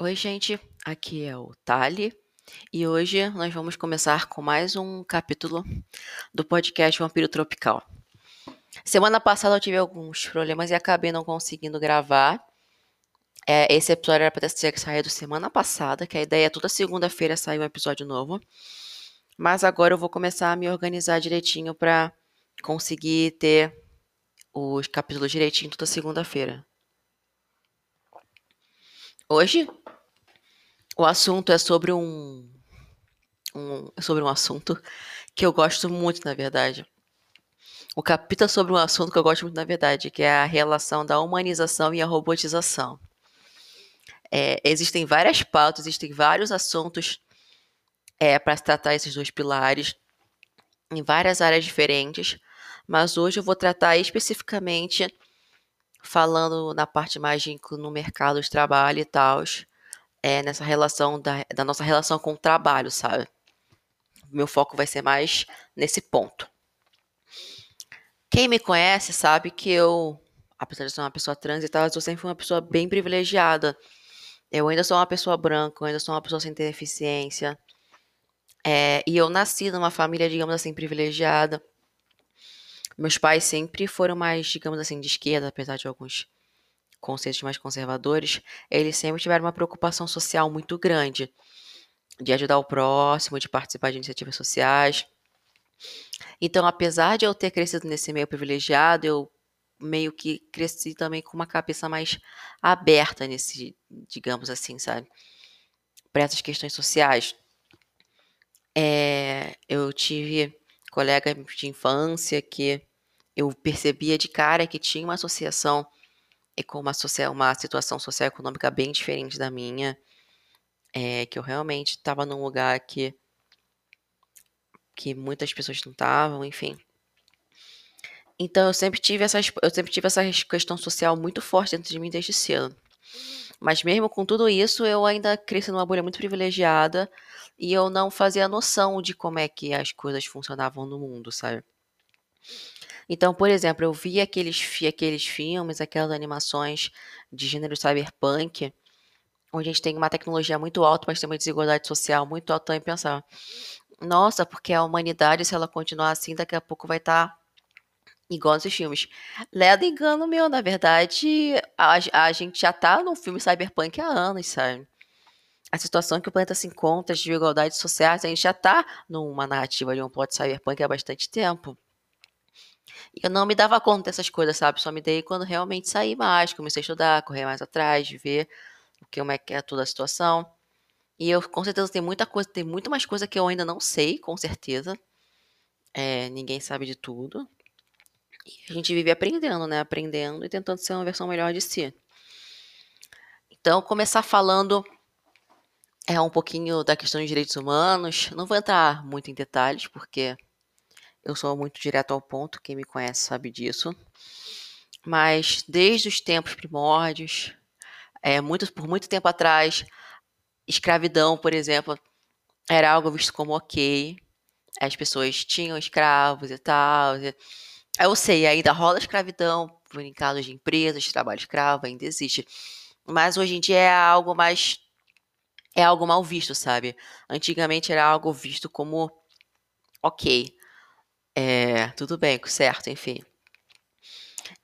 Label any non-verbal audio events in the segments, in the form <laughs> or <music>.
Oi, gente, aqui é o Tali e hoje nós vamos começar com mais um capítulo do podcast Vampiro Tropical. Semana passada eu tive alguns problemas e acabei não conseguindo gravar. É, esse episódio era para ter saído semana passada, que a ideia é toda segunda-feira sair um episódio novo. Mas agora eu vou começar a me organizar direitinho para conseguir ter os capítulos direitinho toda segunda-feira. Hoje o assunto é sobre um, um sobre um assunto que eu gosto muito, na verdade. O capítulo é sobre um assunto que eu gosto muito, na verdade, que é a relação da humanização e a robotização. É, existem várias pautas, existem vários assuntos é, para se tratar esses dois pilares em várias áreas diferentes, mas hoje eu vou tratar especificamente falando na parte mais de no mercado de trabalho e tal, é, nessa relação da, da nossa relação com o trabalho, sabe? Meu foco vai ser mais nesse ponto. Quem me conhece sabe que eu, apesar de ser uma pessoa trans e tal, eu sempre fui uma pessoa bem privilegiada. Eu ainda sou uma pessoa branca, eu ainda sou uma pessoa sem ter deficiência. É, e eu nasci numa família, digamos assim, privilegiada. Meus pais sempre foram mais, digamos assim, de esquerda, apesar de alguns conceitos mais conservadores, eles sempre tiveram uma preocupação social muito grande de ajudar o próximo, de participar de iniciativas sociais. Então, apesar de eu ter crescido nesse meio privilegiado, eu meio que cresci também com uma cabeça mais aberta nesse, digamos assim, sabe, para essas questões sociais. É, eu tive colegas de infância que eu percebia de cara que tinha uma associação com uma, social, uma situação socioeconômica bem diferente da minha, é, que eu realmente estava num lugar que, que muitas pessoas não estavam, enfim. Então eu sempre tive essa, eu sempre tive essa questão social muito forte dentro de mim desde cedo. Mas mesmo com tudo isso, eu ainda cresci numa bolha muito privilegiada e eu não fazia noção de como é que as coisas funcionavam no mundo, sabe? Então, por exemplo, eu vi aqueles, aqueles filmes, aquelas animações de gênero cyberpunk, onde a gente tem uma tecnologia muito alta, mas tem uma desigualdade social muito alta, e pensar, nossa, porque a humanidade, se ela continuar assim, daqui a pouco vai estar tá igual nesses filmes. Leda engano meu, na verdade, a, a gente já tá num filme cyberpunk há anos, sabe? A situação que o planeta se encontra, as desigualdades sociais, a gente já tá numa narrativa de um plot cyberpunk há bastante tempo. Eu não me dava conta dessas coisas, sabe? Só me dei quando realmente saí mais, comecei a estudar, correr mais atrás, de ver o que como é que é toda a situação. E eu com certeza tem muita coisa, tem muito mais coisa que eu ainda não sei, com certeza. É, ninguém sabe de tudo. E a gente vive aprendendo, né? Aprendendo e tentando ser uma versão melhor de si. Então, começar falando é um pouquinho da questão de direitos humanos. Não vou entrar muito em detalhes, porque eu sou muito direto ao ponto, quem me conhece sabe disso. Mas desde os tempos primórdios, é, muito, por muito tempo atrás, escravidão, por exemplo, era algo visto como ok. As pessoas tinham escravos e tal. Eu sei, ainda rola escravidão em casos de empresas, trabalho escravo, ainda existe. Mas hoje em dia é algo mais. É algo mal visto, sabe? Antigamente era algo visto como ok. É, tudo bem, certo, enfim.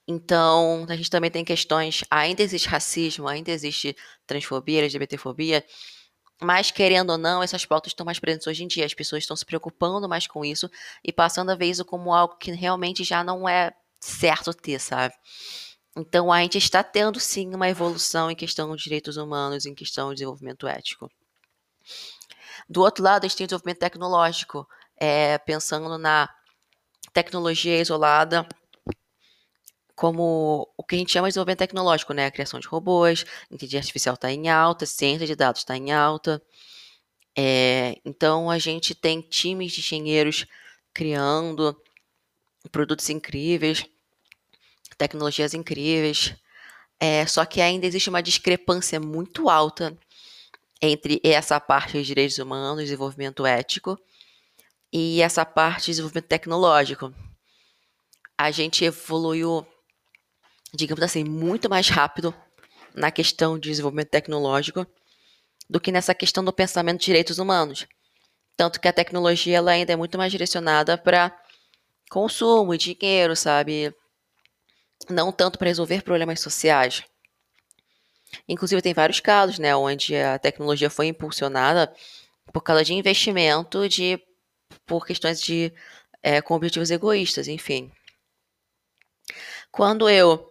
Então, a gente também tem questões. Ainda existe racismo, ainda existe transfobia, LGBTfobia. Mas, querendo ou não, essas pautas estão mais presentes hoje em dia. As pessoas estão se preocupando mais com isso e passando a ver isso como algo que realmente já não é certo ter, sabe? Então, a gente está tendo sim uma evolução em questão de direitos humanos, em questão de desenvolvimento ético. Do outro lado, a gente tem o desenvolvimento tecnológico, é, pensando na tecnologia isolada como o que a gente chama de desenvolvimento tecnológico, né? A criação de robôs, inteligência artificial está em alta, ciência de dados está em alta. É, então a gente tem times de engenheiros criando produtos incríveis, tecnologias incríveis. É, só que ainda existe uma discrepância muito alta entre essa parte de direitos humanos, desenvolvimento ético, e essa parte de desenvolvimento tecnológico. A gente evoluiu, digamos assim, muito mais rápido na questão de desenvolvimento tecnológico do que nessa questão do pensamento de direitos humanos. Tanto que a tecnologia ela ainda é muito mais direcionada para consumo e dinheiro, sabe? Não tanto para resolver problemas sociais. Inclusive, tem vários casos, né, onde a tecnologia foi impulsionada por causa de investimento de por questões de é, com objetivos egoístas, enfim. Quando eu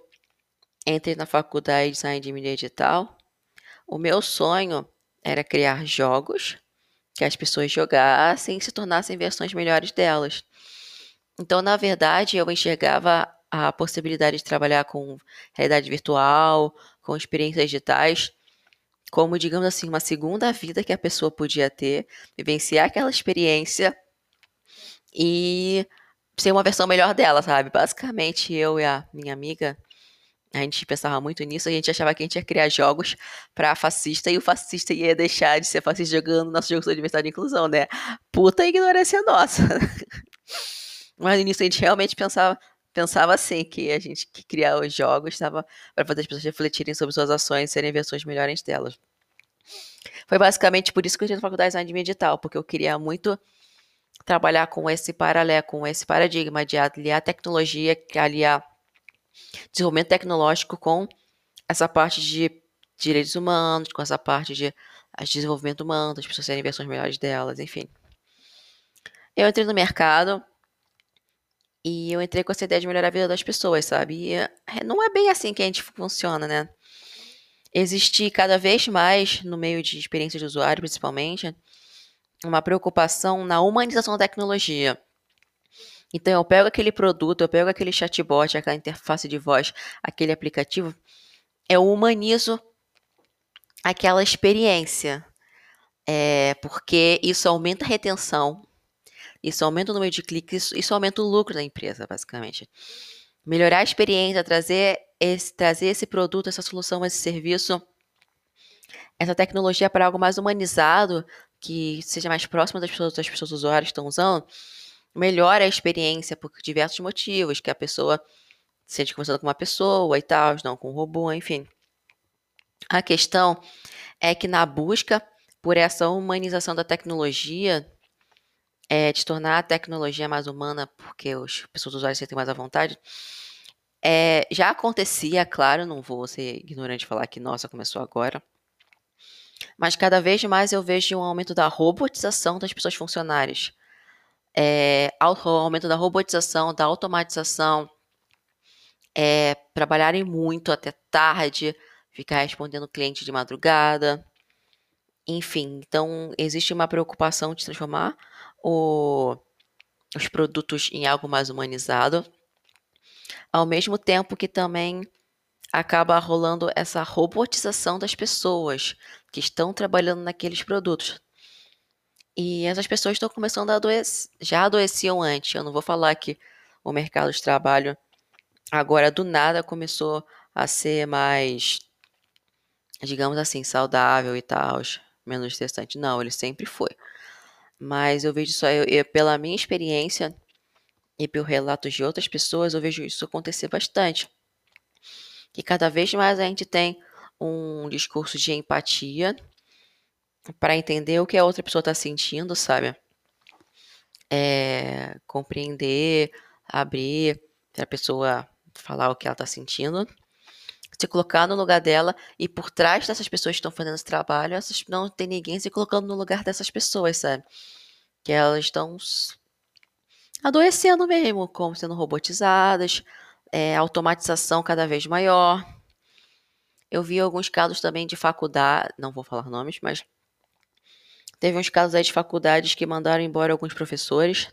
entrei na faculdade de design de mídia digital, o meu sonho era criar jogos que as pessoas jogassem e se tornassem versões melhores delas. Então, na verdade, eu enxergava a possibilidade de trabalhar com realidade virtual, com experiências digitais, como, digamos assim, uma segunda vida que a pessoa podia ter, vivenciar aquela experiência e ser uma versão melhor dela, sabe? Basicamente, eu e a minha amiga, a gente pensava muito nisso, a gente achava que a gente ia criar jogos para fascista e o fascista ia deixar de ser fascista jogando nosso jogo de diversidade e inclusão, né? Puta ignorância nossa. <laughs> Mas no início a gente realmente pensava, pensava assim, que a gente que criar os jogos estava para fazer as pessoas refletirem sobre suas ações e serem versões melhores delas. Foi basicamente por isso que eu entrei na faculdade de design digital, porque eu queria muito trabalhar com esse paralelo, com esse paradigma de aliar tecnologia, aliar desenvolvimento tecnológico com essa parte de direitos humanos, com essa parte de desenvolvimento humano, das pessoas serem versões melhores delas, enfim. Eu entrei no mercado e eu entrei com essa ideia de melhorar a vida das pessoas, sabe? E é, não é bem assim que a gente funciona, né? Existe cada vez mais, no meio de experiência de usuário, principalmente, uma preocupação na humanização da tecnologia. Então, eu pego aquele produto, eu pego aquele chatbot, aquela interface de voz, aquele aplicativo, eu humanizo aquela experiência. É, porque isso aumenta a retenção, isso aumenta o número de cliques, isso, isso aumenta o lucro da empresa, basicamente. Melhorar a experiência, trazer esse, trazer esse produto, essa solução, esse serviço, essa tecnologia para algo mais humanizado, que seja mais próximo das pessoas, das pessoas usuários que estão usando, melhora a experiência por diversos motivos, que a pessoa se sente conversando com uma pessoa e tal, não com um robô, enfim. A questão é que na busca por essa humanização da tecnologia, é, de tornar a tecnologia mais humana, porque as pessoas usuários sentem mais à vontade, é, já acontecia, claro, não vou ser ignorante e falar que, nossa, começou agora, mas cada vez mais eu vejo um aumento da robotização das pessoas funcionárias. É, aumento da robotização, da automatização, é, trabalharem muito até tarde, ficar respondendo cliente de madrugada. Enfim, então existe uma preocupação de transformar o, os produtos em algo mais humanizado, ao mesmo tempo que também acaba rolando essa robotização das pessoas que estão trabalhando naqueles produtos. E essas pessoas estão começando a adoecer, já adoeciam antes. Eu não vou falar que o mercado de trabalho agora do nada começou a ser mais, digamos assim, saudável e tal, menos estressante. Não, ele sempre foi. Mas eu vejo isso eu, eu, pela minha experiência e pelo relatos de outras pessoas, eu vejo isso acontecer bastante que cada vez mais a gente tem um discurso de empatia para entender o que a outra pessoa está sentindo, sabe? É, compreender, abrir para a pessoa falar o que ela está sentindo, se colocar no lugar dela e por trás dessas pessoas que estão fazendo esse trabalho, essas, não tem ninguém se colocando no lugar dessas pessoas, sabe? Que elas estão adoecendo mesmo, como sendo robotizadas, é, automatização cada vez maior. Eu vi alguns casos também de faculdade, não vou falar nomes, mas teve uns casos aí de faculdades que mandaram embora alguns professores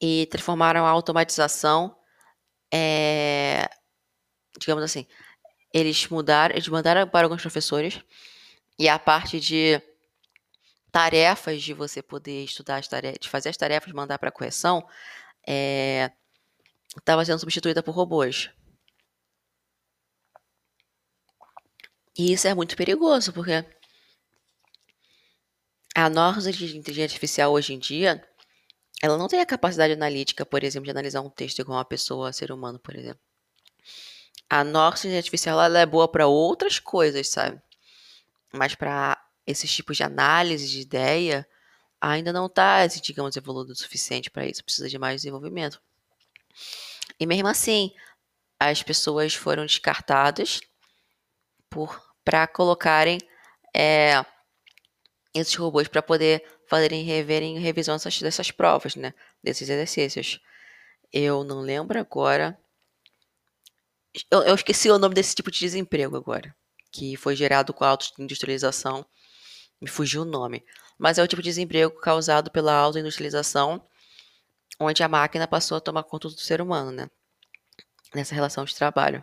e transformaram a automatização, é, digamos assim, eles mudaram, eles mandaram para alguns professores e a parte de tarefas de você poder estudar as tarefas, de fazer as tarefas, mandar para correção, é, estava sendo substituída por robôs. E isso é muito perigoso, porque a nossa inteligência artificial hoje em dia, ela não tem a capacidade analítica, por exemplo, de analisar um texto igual uma pessoa, ser humano, por exemplo. A nossa inteligência artificial ela é boa para outras coisas, sabe? Mas para esses tipos de análise de ideia ainda não está, digamos, evoluído o suficiente para isso, precisa de mais desenvolvimento. E mesmo assim, as pessoas foram descartadas por para colocarem é, esses robôs para poder fazerem reverem revisão dessas, dessas provas, né? Desses exercícios. Eu não lembro agora. Eu, eu esqueci o nome desse tipo de desemprego agora. Que foi gerado com a autoindustrialização. Me fugiu o nome. Mas é o tipo de desemprego causado pela autoindustrialização, onde a máquina passou a tomar conta do ser humano, né? Nessa relação de trabalho.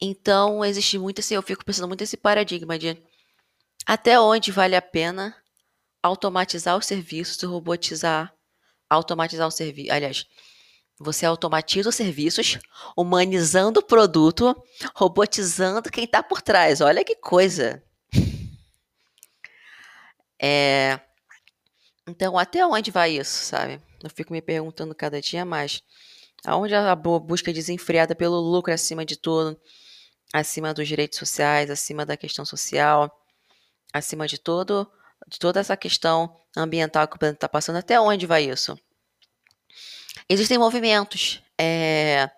Então, existe muito assim, eu fico pensando muito esse paradigma de até onde vale a pena automatizar os serviços e robotizar, automatizar o serviço. Aliás, você automatiza os serviços, humanizando o produto, robotizando quem está por trás. Olha que coisa. <laughs> É... Então, até onde vai isso, sabe? Eu fico me perguntando cada dia mais. Aonde a busca desenfreada pelo lucro acima de tudo, acima dos direitos sociais, acima da questão social, acima de todo, de toda essa questão ambiental que o planeta está passando, até onde vai isso? Existem movimentos é,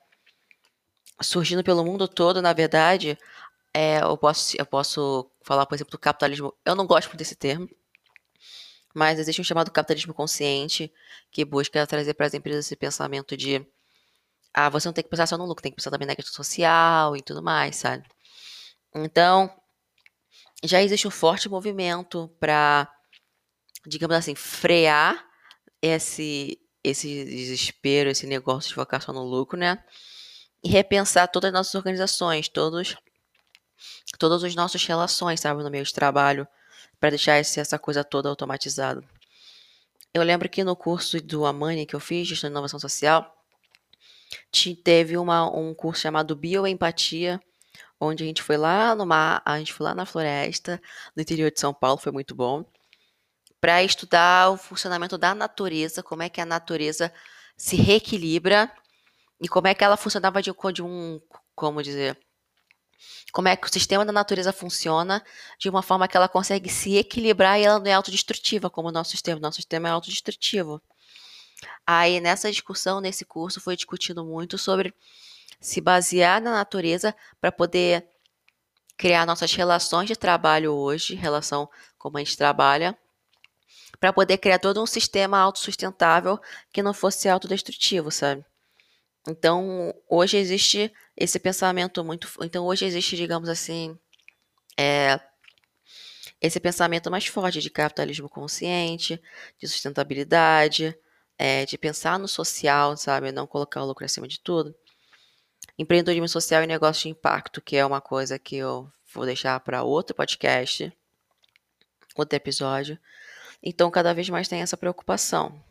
surgindo pelo mundo todo, na verdade, é, eu, posso, eu posso falar, por exemplo, do capitalismo. Eu não gosto desse termo, mas existe um chamado capitalismo consciente que busca trazer para as empresas esse pensamento de ah, você não tem que pensar só no lucro, tem que pensar também na questão social e tudo mais, sabe? Então, já existe um forte movimento para, digamos assim, frear esse, esse desespero, esse negócio de focar só no lucro, né? E repensar todas as nossas organizações, todos, todas as nossas relações, sabe, no meio de trabalho, para deixar esse, essa coisa toda automatizada. Eu lembro que no curso do Amani que eu fiz, de inovação social, teve uma, um curso chamado Bioempatia, onde a gente foi lá no mar, a gente foi lá na floresta, no interior de São Paulo, foi muito bom, para estudar o funcionamento da natureza, como é que a natureza se reequilibra e como é que ela funcionava de, de um, como dizer, como é que o sistema da natureza funciona de uma forma que ela consegue se equilibrar e ela não é autodestrutiva, como o nosso sistema. Nosso sistema é autodestrutivo. Aí, nessa discussão, nesse curso, foi discutido muito sobre se basear na natureza para poder criar nossas relações de trabalho hoje, relação como a gente trabalha, para poder criar todo um sistema autossustentável que não fosse autodestrutivo, sabe? Então, hoje existe esse pensamento muito. Então, hoje existe, digamos assim, é, esse pensamento mais forte de capitalismo consciente, de sustentabilidade, é, de pensar no social, sabe? Não colocar o lucro acima de tudo. Empreendedorismo social e negócio de impacto, que é uma coisa que eu vou deixar para outro podcast, outro episódio. Então, cada vez mais tem essa preocupação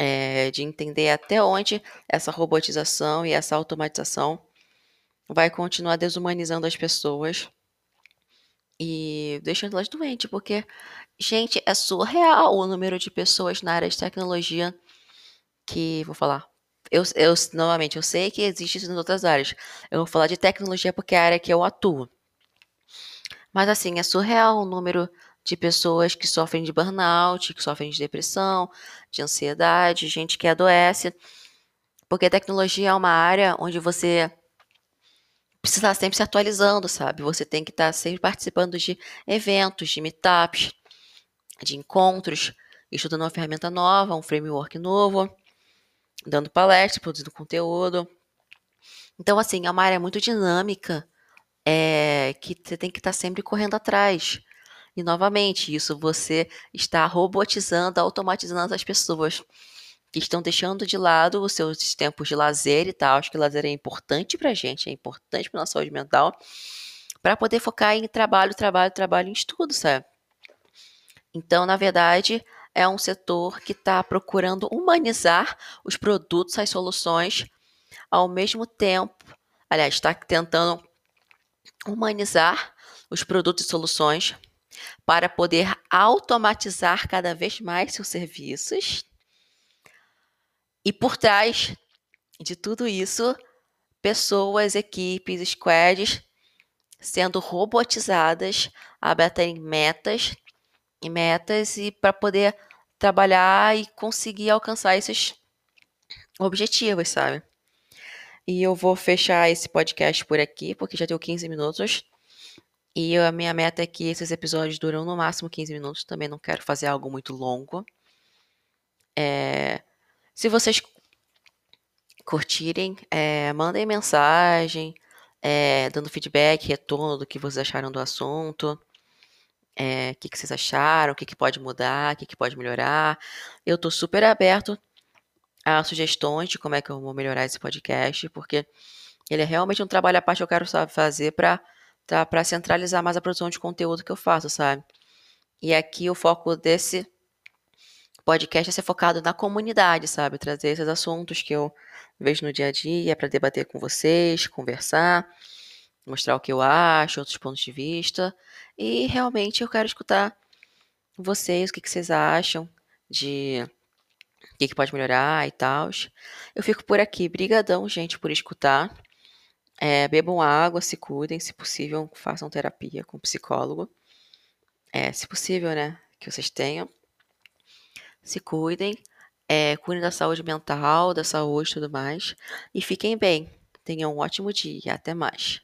é, de entender até onde essa robotização e essa automatização vai continuar desumanizando as pessoas e deixando elas doentes, porque Gente, é surreal o número de pessoas na área de tecnologia que, vou falar, eu, eu novamente, eu sei que existe isso em outras áreas. Eu vou falar de tecnologia porque é a área que eu atuo. Mas assim, é surreal o número de pessoas que sofrem de burnout, que sofrem de depressão, de ansiedade, gente que adoece. Porque a tecnologia é uma área onde você precisa estar sempre se atualizando, sabe? Você tem que estar sempre participando de eventos, de meetups, de encontros, estudando uma ferramenta nova, um framework novo, dando palestra, produzindo conteúdo. Então, assim, é uma área muito dinâmica, é, que você tem que estar sempre correndo atrás. E, novamente, isso você está robotizando, automatizando as pessoas que estão deixando de lado os seus tempos de lazer e tal. Acho que lazer é importante para a gente, é importante para nossa saúde mental, para poder focar em trabalho, trabalho, trabalho, em estudo, sabe? Então, na verdade, é um setor que está procurando humanizar os produtos, as soluções, ao mesmo tempo, aliás, está tentando humanizar os produtos e soluções para poder automatizar cada vez mais seus serviços. E por trás de tudo isso, pessoas, equipes, squads sendo robotizadas a baterem metas e metas e para poder trabalhar e conseguir alcançar esses objetivos, sabe? E eu vou fechar esse podcast por aqui, porque já deu 15 minutos. E a minha meta é que esses episódios duram no máximo 15 minutos. Também não quero fazer algo muito longo. É, se vocês curtirem, é, mandem mensagem, é, dando feedback, retorno do que vocês acharam do assunto. É, o que, que, vocês acharam, o que, que pode mudar, o que, que pode melhorar. Eu estou super aberto a sugestões de como é que eu vou melhorar esse podcast, porque ele é realmente um trabalho à parte que eu quero fazer para para centralizar mais a produção de conteúdo que eu faço, sabe? E aqui o foco desse podcast é ser focado na comunidade, sabe? Trazer esses assuntos que eu vejo no dia a dia para debater com vocês, conversar, mostrar o que eu acho, outros pontos de vista. E realmente eu quero escutar vocês, o que, que vocês acham de o que, que pode melhorar e tal. Eu fico por aqui. Brigadão, gente, por escutar. É, bebam água, se cuidem, se possível, façam terapia com psicólogo. É, se possível, né? Que vocês tenham. Se cuidem. É, cuidem da saúde mental, da saúde e tudo mais. E fiquem bem. Tenham um ótimo dia. Até mais.